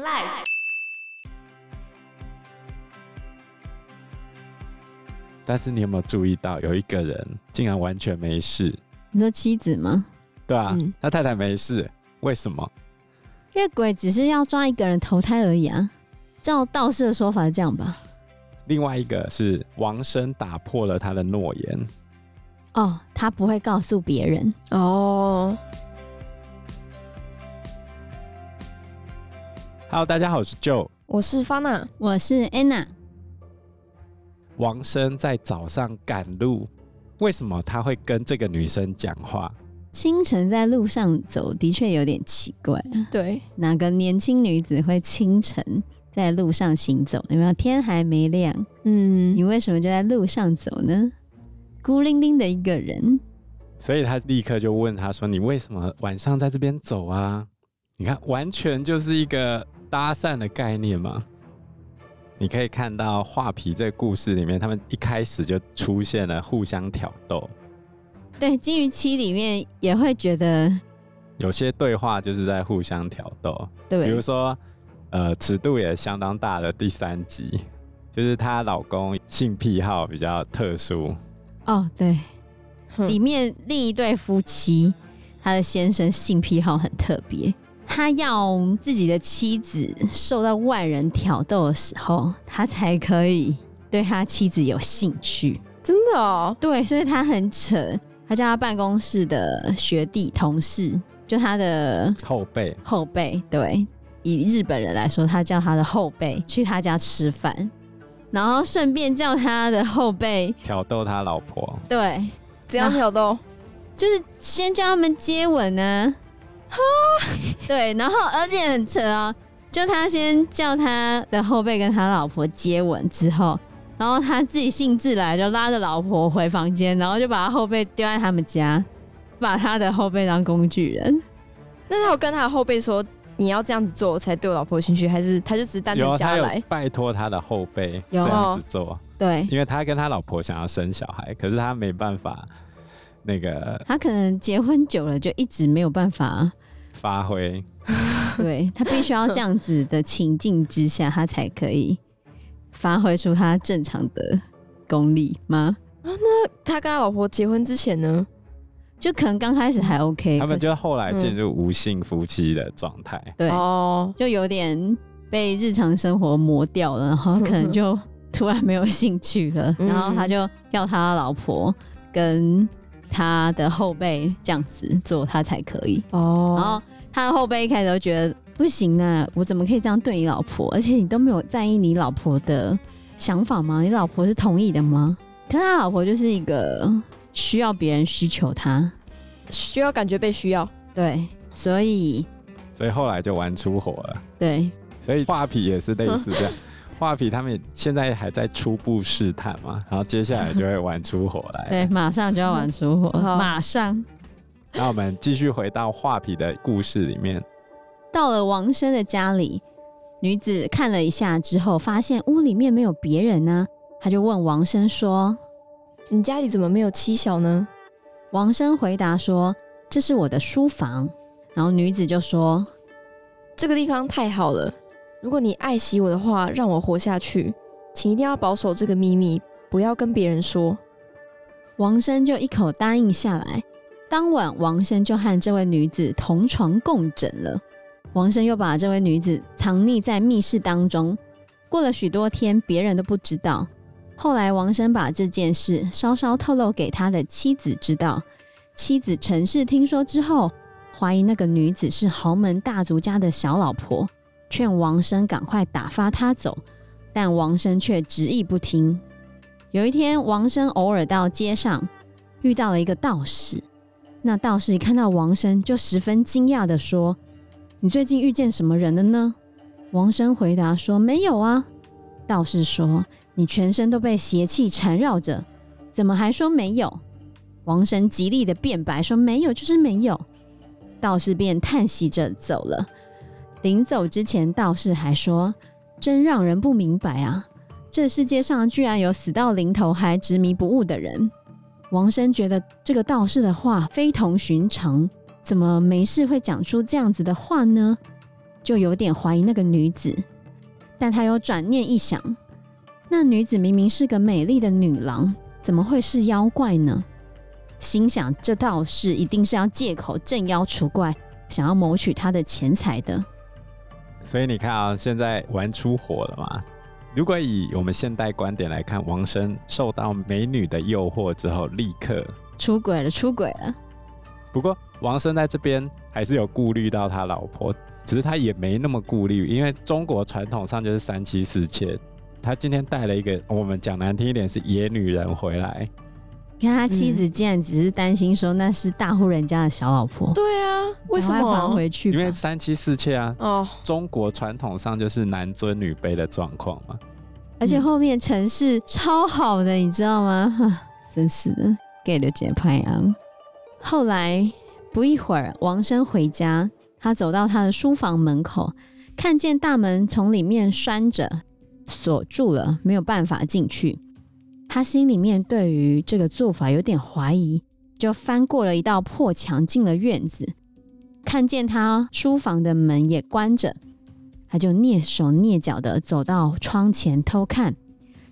Life。但是你有没有注意到，有一个人竟然完全没事？你说妻子吗？对啊，嗯、他太太没事，为什么？因为鬼只是要抓一个人投胎而已啊。照道士的说法是这样吧？另外一个是王生打破了他的诺言。哦，他不会告诉别人哦。Hello，大家好，我是 Joe，我是 Fana，我是 Anna。王生在早上赶路，为什么他会跟这个女生讲话？清晨在路上走，的确有点奇怪啊。对，哪个年轻女子会清晨在路上行走？有没有？天还没亮，嗯，你为什么就在路上走呢？孤零零的一个人，所以他立刻就问他说：“你为什么晚上在这边走啊？”你看，完全就是一个搭讪的概念嘛。你可以看到画皮这个故事里面，他们一开始就出现了互相挑逗。对，金鱼期里面也会觉得有些对话就是在互相挑逗。对，比如说，呃，尺度也相当大的第三集，就是她老公性癖好比较特殊。哦，对，里面另一对夫妻，他的先生性癖好很特别。他要自己的妻子受到外人挑逗的时候，他才可以对他妻子有兴趣。真的哦？对，所以他很扯。他叫他办公室的学弟同事，就他的后辈，后辈。对，以日本人来说，他叫他的后辈去他家吃饭，然后顺便叫他的后辈挑逗他老婆。对，怎样挑逗？就是先叫他们接吻呢。哈，对，然后而且很扯啊，就他先叫他的后辈跟他老婆接吻之后，然后他自己兴致来就拉着老婆回房间，然后就把他后辈丢在他们家，把他的后辈当工具人。那他有跟他的后辈说你要这样子做才对我老婆有兴趣，还是他就只是单纯加来？拜托他的后辈这有样子做。对，因为他跟他老婆想要生小孩，可是他没办法，那个他可能结婚久了就一直没有办法。发挥，对，他必须要这样子的情境之下，他才可以发挥出他正常的功力吗？啊，那他跟他老婆结婚之前呢？就可能刚开始还 OK，他们就后来进入无性夫妻的状态。对，哦，就有点被日常生活磨掉了，然后可能就突然没有兴趣了，然后他就要他老婆跟。他的后辈这样子做，他才可以哦。然后他的后辈一开始都觉得不行啊，我怎么可以这样对你老婆？而且你都没有在意你老婆的想法吗？你老婆是同意的吗？可是他老婆就是一个需要别人需求他，需要感觉被需要，对，所以所以后来就玩出火了。对，所以画皮也是类似这样。画皮他们现在还在初步试探嘛，然后接下来就会玩出火来。对，马上就要玩出火，马上。那我们继续回到画皮的故事里面。到了王生的家里，女子看了一下之后，发现屋里面没有别人呢，她就问王生说：“你家里怎么没有妻小呢？”王生回答说：“这是我的书房。”然后女子就说：“这个地方太好了。”如果你爱惜我的话，让我活下去，请一定要保守这个秘密，不要跟别人说。王生就一口答应下来。当晚，王生就和这位女子同床共枕了。王生又把这位女子藏匿在密室当中。过了许多天，别人都不知道。后来，王生把这件事稍稍透露给他的妻子知道。妻子陈氏听说之后，怀疑那个女子是豪门大族家的小老婆。劝王生赶快打发他走，但王生却执意不听。有一天，王生偶尔到街上遇到了一个道士，那道士一看到王生，就十分惊讶地说：“你最近遇见什么人了呢？”王生回答说：“没有啊。”道士说：“你全身都被邪气缠绕着，怎么还说没有？”王生极力的辩白说：“没有，就是没有。”道士便叹息着走了。临走之前，道士还说：“真让人不明白啊！这世界上居然有死到临头还执迷不悟的人。”王生觉得这个道士的话非同寻常，怎么没事会讲出这样子的话呢？就有点怀疑那个女子，但他又转念一想，那女子明明是个美丽的女郎，怎么会是妖怪呢？心想这道士一定是要借口镇妖除怪，想要谋取他的钱财的。所以你看啊，现在玩出火了嘛？如果以我们现代观点来看，王生受到美女的诱惑之后，立刻出轨了，出轨了。不过王生在这边还是有顾虑到他老婆，只是他也没那么顾虑，因为中国传统上就是三妻四妾。他今天带了一个，我们讲难听一点是野女人回来。你看他妻子竟然只是担心说那是大户人家的小老婆。对啊，为什么还回去？因为三妻四妾啊。哦，中国传统上就是男尊女卑的状况嘛。而且后面城市超好的，你知道吗？真是的，给了节拍啊。后来不一会儿，王生回家，他走到他的书房门口，看见大门从里面拴着，锁住了，没有办法进去。他心里面对于这个做法有点怀疑，就翻过了一道破墙，进了院子，看见他书房的门也关着，他就蹑手蹑脚的走到窗前偷看，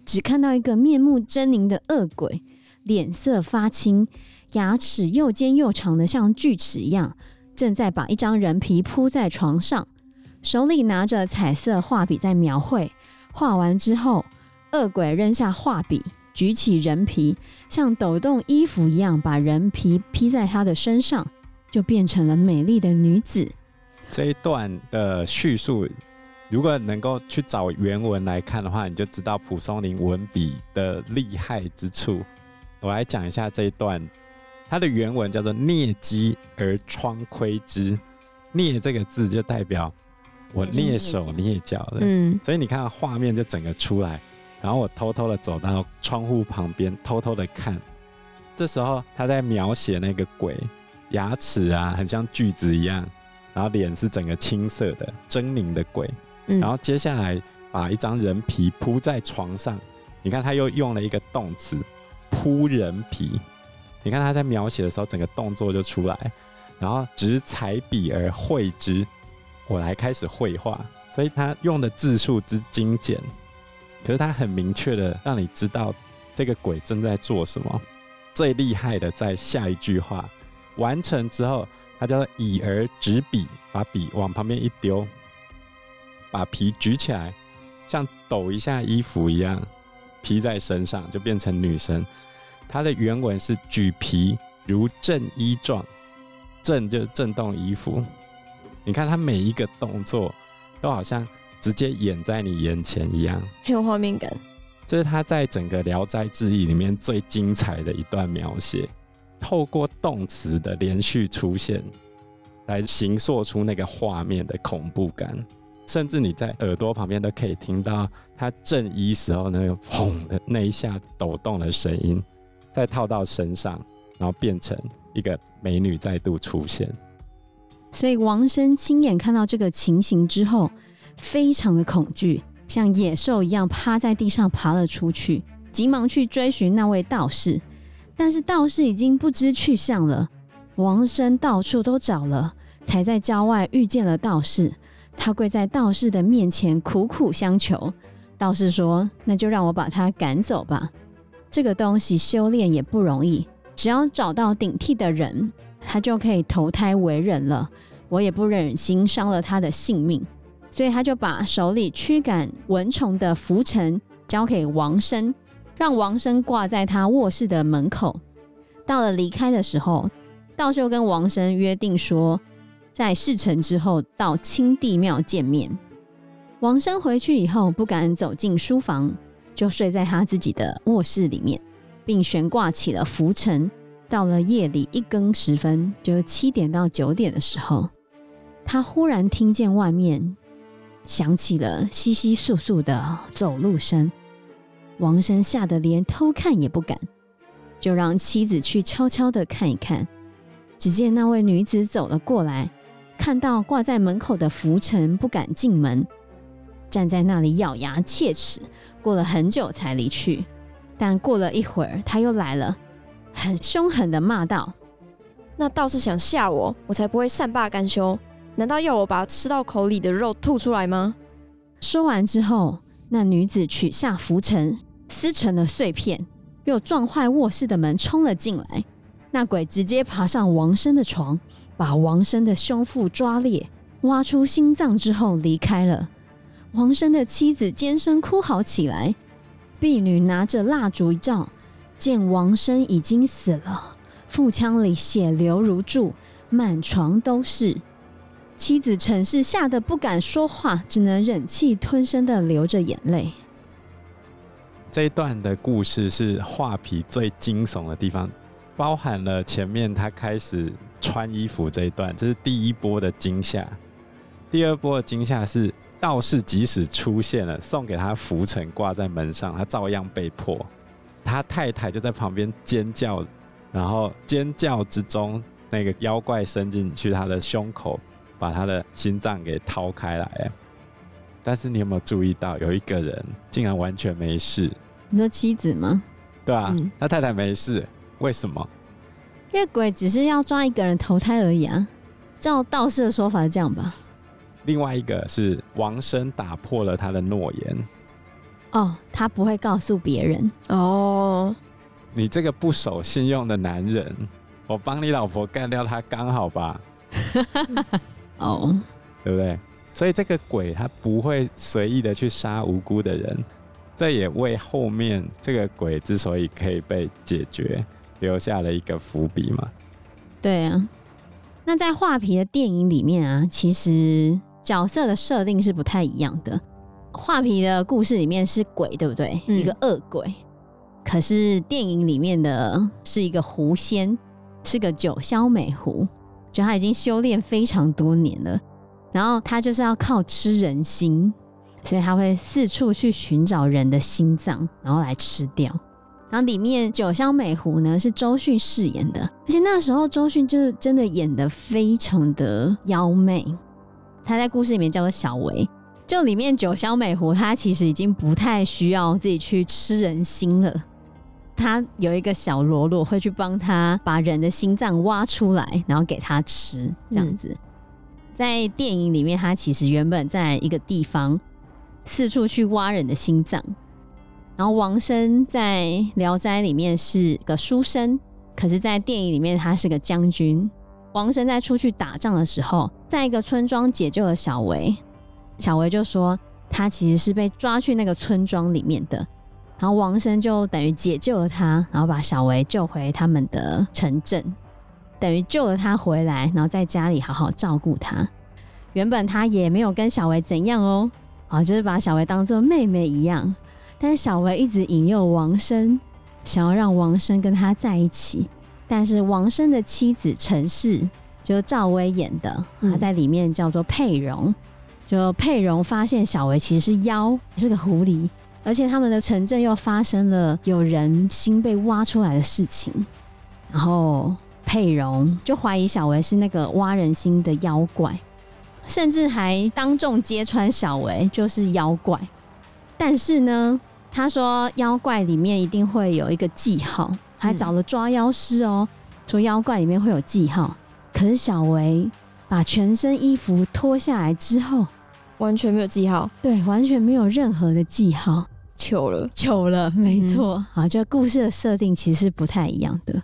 只看到一个面目狰狞的恶鬼，脸色发青。牙齿又尖又长的，像锯齿一样，正在把一张人皮铺在床上，手里拿着彩色画笔在描绘。画完之后，恶鬼扔下画笔，举起人皮，像抖动衣服一样，把人皮披在他的身上，就变成了美丽的女子。这一段的叙述，如果能够去找原文来看的话，你就知道蒲松龄文笔的厉害之处。我来讲一下这一段。它的原文叫做“蹑机而窗窥之”，“蹑”这个字就代表我蹑手蹑脚的，嗯，所以你看画面就整个出来，然后我偷偷的走到窗户旁边，偷偷的看。这时候他在描写那个鬼，牙齿啊很像锯子一样，然后脸是整个青色的狰狞的鬼，然后接下来把一张人皮铺在床上，你看他又用了一个动词“铺人皮”。你看他在描写的时候，整个动作就出来，然后执彩笔而绘之，我来开始绘画，所以他用的字数之精简，可是他很明确的让你知道这个鬼正在做什么。最厉害的在下一句话完成之后，他叫做以而执笔，把笔往旁边一丢，把皮举起来，像抖一下衣服一样披在身上，就变成女生。它的原文是举皮如震衣状，震就是震动衣服。你看它每一个动作都好像直接演在你眼前一样，很有画面感。这是他在整个《聊斋志异》里面最精彩的一段描写，透过动词的连续出现来形塑出那个画面的恐怖感，甚至你在耳朵旁边都可以听到他震衣时候那个砰的那一下抖动的声音。再套到身上，然后变成一个美女再度出现。所以王生亲眼看到这个情形之后，非常的恐惧，像野兽一样趴在地上爬了出去，急忙去追寻那位道士。但是道士已经不知去向了。王生到处都找了，才在郊外遇见了道士。他跪在道士的面前，苦苦相求。道士说：“那就让我把他赶走吧。”这个东西修炼也不容易，只要找到顶替的人，他就可以投胎为人了。我也不忍心伤了他的性命，所以他就把手里驱赶蚊虫的拂尘交给王生，让王生挂在他卧室的门口。到了离开的时候，道秀跟王生约定说，在事成之后到清帝庙见面。王生回去以后不敢走进书房。就睡在他自己的卧室里面，并悬挂起了拂尘。到了夜里一更时分，就七点到九点的时候，他忽然听见外面响起了窸窸窣窣的走路声。王生吓得连偷看也不敢，就让妻子去悄悄的看一看。只见那位女子走了过来，看到挂在门口的拂尘，不敢进门。站在那里咬牙切齿，过了很久才离去。但过了一会儿，他又来了，很凶狠的骂道：“那道士想吓我，我才不会善罢甘休。难道要我把吃到口里的肉吐出来吗？说完之后，那女子取下浮尘，撕成了碎片，又撞坏卧室的门，冲了进来。那鬼直接爬上王生的床，把王生的胸腹抓裂，挖出心脏之后离开了。王生的妻子尖声哭嚎起来，婢女拿着蜡烛一照，见王生已经死了，腹腔里血流如注，满床都是。妻子陈氏吓得不敢说话，只能忍气吞声的流着眼泪。这一段的故事是画皮最惊悚的地方，包含了前面他开始穿衣服这一段，这是第一波的惊吓。第二波的惊吓是道士即使出现了，送给他拂尘挂在门上，他照样被迫。他太太就在旁边尖叫，然后尖叫之中，那个妖怪伸进去他的胸口。把他的心脏给掏开来，但是你有没有注意到，有一个人竟然完全没事？你说妻子吗？对啊，嗯、他太太没事，为什么？因为鬼只是要抓一个人投胎而已啊，照道士的说法是这样吧？另外一个是王生打破了他的诺言。哦，他不会告诉别人。哦，你这个不守信用的男人，我帮你老婆干掉他刚好吧？哦，oh. 对不对？所以这个鬼他不会随意的去杀无辜的人，这也为后面这个鬼之所以可以被解决留下了一个伏笔嘛。对啊，那在画皮的电影里面啊，其实角色的设定是不太一样的。画皮的故事里面是鬼，对不对？嗯、一个恶鬼。可是电影里面的是一个狐仙，是个九霄美狐。就他已经修炼非常多年了，然后他就是要靠吃人心，所以他会四处去寻找人的心脏，然后来吃掉。然后里面九霄美狐呢是周迅饰演的，而且那时候周迅就是真的演得非常的妖媚。她在故事里面叫做小薇，就里面九霄美狐她其实已经不太需要自己去吃人心了。他有一个小喽啰会去帮他把人的心脏挖出来，然后给他吃，这样子。嗯、在电影里面，他其实原本在一个地方四处去挖人的心脏。然后王生在《聊斋》里面是个书生，可是，在电影里面他是个将军。王生在出去打仗的时候，在一个村庄解救了小维。小维就说，他其实是被抓去那个村庄里面的。然后王生就等于解救了他，然后把小薇救回他们的城镇，等于救了他回来，然后在家里好好照顾他。原本他也没有跟小薇怎样哦，啊，就是把小薇当做妹妹一样。但是小薇一直引诱王生，想要让王生跟他在一起。但是王生的妻子陈氏，就赵薇演的，她在里面叫做佩蓉。就佩蓉发现小薇其实是妖，是个狐狸。而且他们的城镇又发生了有人心被挖出来的事情，然后佩蓉就怀疑小维是那个挖人心的妖怪，甚至还当众揭穿小维就是妖怪。但是呢，他说妖怪里面一定会有一个记号，还找了抓妖师哦，说妖怪里面会有记号。可是小维把全身衣服脱下来之后，完全没有记号，对，完全没有任何的记号。糗了，糗了，没错。嗯、好，这故事的设定其实不太一样的。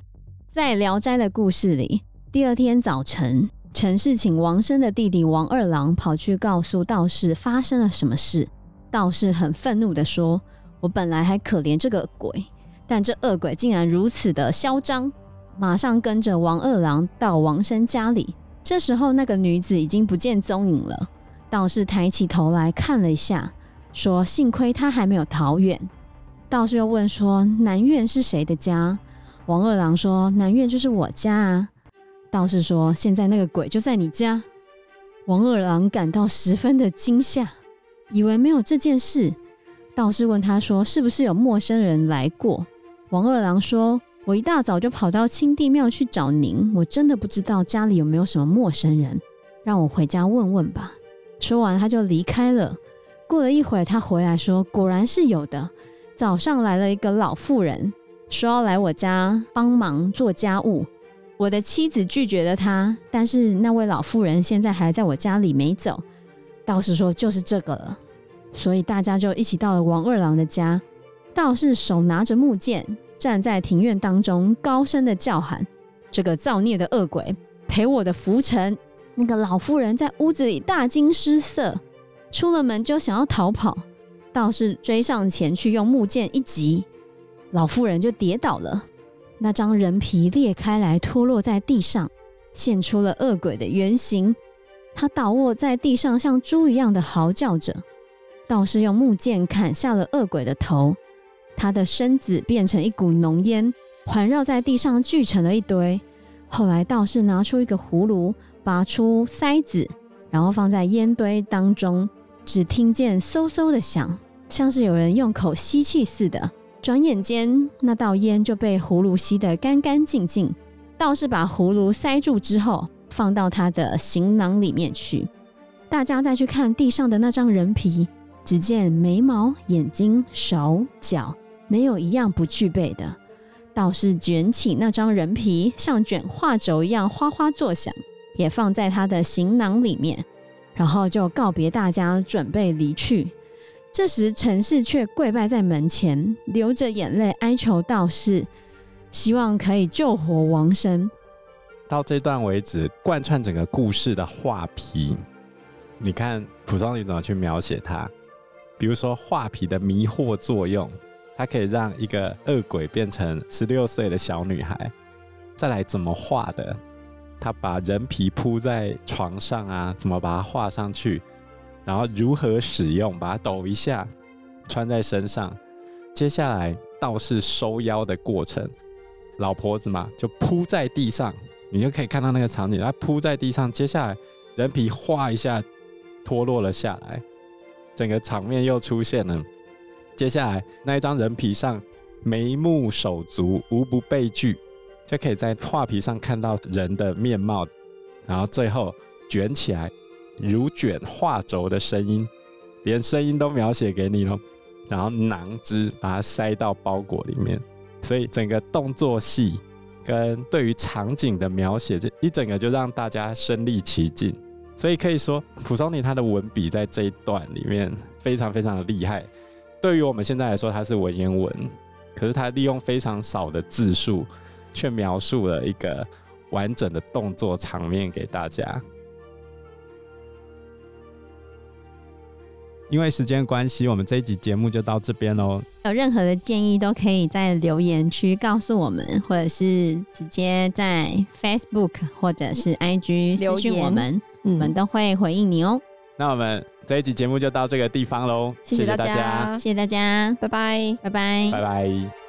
在《聊斋》的故事里，第二天早晨，陈氏请王生的弟弟王二郎跑去告诉道士发生了什么事。道士很愤怒的说：“我本来还可怜这个鬼，但这恶鬼竟然如此的嚣张。”马上跟着王二郎到王生家里。这时候，那个女子已经不见踪影了。道士抬起头来看了一下。说：“幸亏他还没有逃远。”道士又问说：“南院是谁的家？”王二郎说：“南院就是我家啊。”道士说：“现在那个鬼就在你家。”王二郎感到十分的惊吓，以为没有这件事。道士问他说：“是不是有陌生人来过？”王二郎说：“我一大早就跑到清帝庙去找您，我真的不知道家里有没有什么陌生人，让我回家问问吧。”说完，他就离开了。过了一会儿，他回来说：“果然是有的。早上来了一个老妇人，说要来我家帮忙做家务。我的妻子拒绝了他，但是那位老妇人现在还在我家里没走。道士说：“就是这个了。”所以大家就一起到了王二郎的家。道士手拿着木剑，站在庭院当中，高声的叫喊：“这个造孽的恶鬼，赔我的浮尘！”那个老妇人在屋子里大惊失色，出了门就想要逃跑。道士追上前去，用木剑一击，老妇人就跌倒了。那张人皮裂开来，脱落在地上，现出了恶鬼的原形。他倒卧在地上，像猪一样的嚎叫着。道士用木剑砍下了恶鬼的头，他的身子变成一股浓烟，环绕在地上聚成了一堆。后来道士拿出一个葫芦，拔出塞子，然后放在烟堆当中，只听见嗖嗖的响，像是有人用口吸气似的。转眼间，那道烟就被葫芦吸得干干净净。道士把葫芦塞住之后，放到他的行囊里面去。大家再去看地上的那张人皮，只见眉毛、眼睛、手脚没有一样不具备的。道士卷起那张人皮，像卷画轴一样哗哗作响，也放在他的行囊里面，然后就告别大家，准备离去。这时，陈氏却跪拜在门前，流着眼泪哀求道士，希望可以救活王生。到这段为止，贯穿整个故事的画皮，你看蒲松龄怎么去描写它？比如说画皮的迷惑作用，它可以让一个恶鬼变成十六岁的小女孩。再来怎么画的？他把人皮铺在床上啊，怎么把它画上去？然后如何使用？把它抖一下，穿在身上。接下来道士收腰的过程，老婆子嘛就铺在地上，你就可以看到那个场景。他铺在地上，接下来人皮画一下脱落了下来，整个场面又出现了。接下来那一张人皮上眉目手足无不备具，就可以在画皮上看到人的面貌。然后最后卷起来。如卷画轴的声音，连声音都描写给你了。然后囊之把它塞到包裹里面，所以整个动作戏跟对于场景的描写，这一整个就让大家身历其境。所以可以说，蒲松龄他的文笔在这一段里面非常非常的厉害。对于我们现在来说，他是文言文，可是他利用非常少的字数，却描述了一个完整的动作场面给大家。因为时间关系，我们这一集节目就到这边喽。有任何的建议，都可以在留言区告诉我们，或者是直接在 Facebook 或者是 IG 留言我们，我们都会回应你哦。那我们这一集节目就到这个地方喽，谢谢大家，谢谢大家，拜拜，拜拜，拜拜。